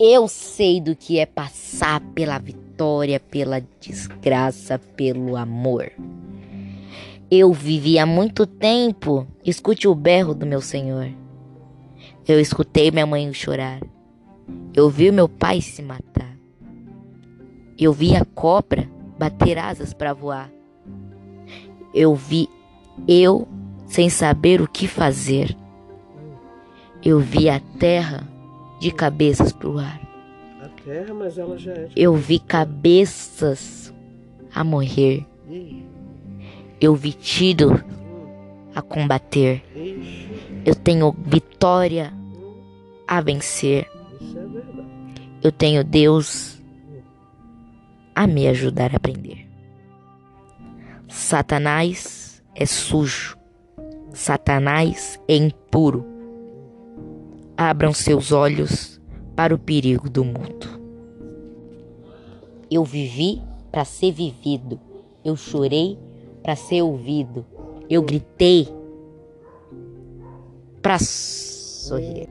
Eu sei do que é passar pela vitória, pela desgraça, pelo amor. Eu vivi há muito tempo, escute o berro do meu Senhor. Eu escutei minha mãe chorar. Eu vi meu pai se matar. Eu vi a cobra bater asas para voar. Eu vi eu sem saber o que fazer. Eu vi a terra de cabeças pro ar. A terra, mas ela já é. Eu vi cabeças a morrer. Ih, Eu vi tiro a combater. ixi, Eu tenho vitória a vencer. isso é verdade. Eu tenho Deus a me ajudar a aprender. Satanás é sujo. Satanás é impuro. Abram seus olhos para o perigo do mundo. Eu vivi para ser vivido. Eu chorei para ser ouvido. Eu gritei para sorrir.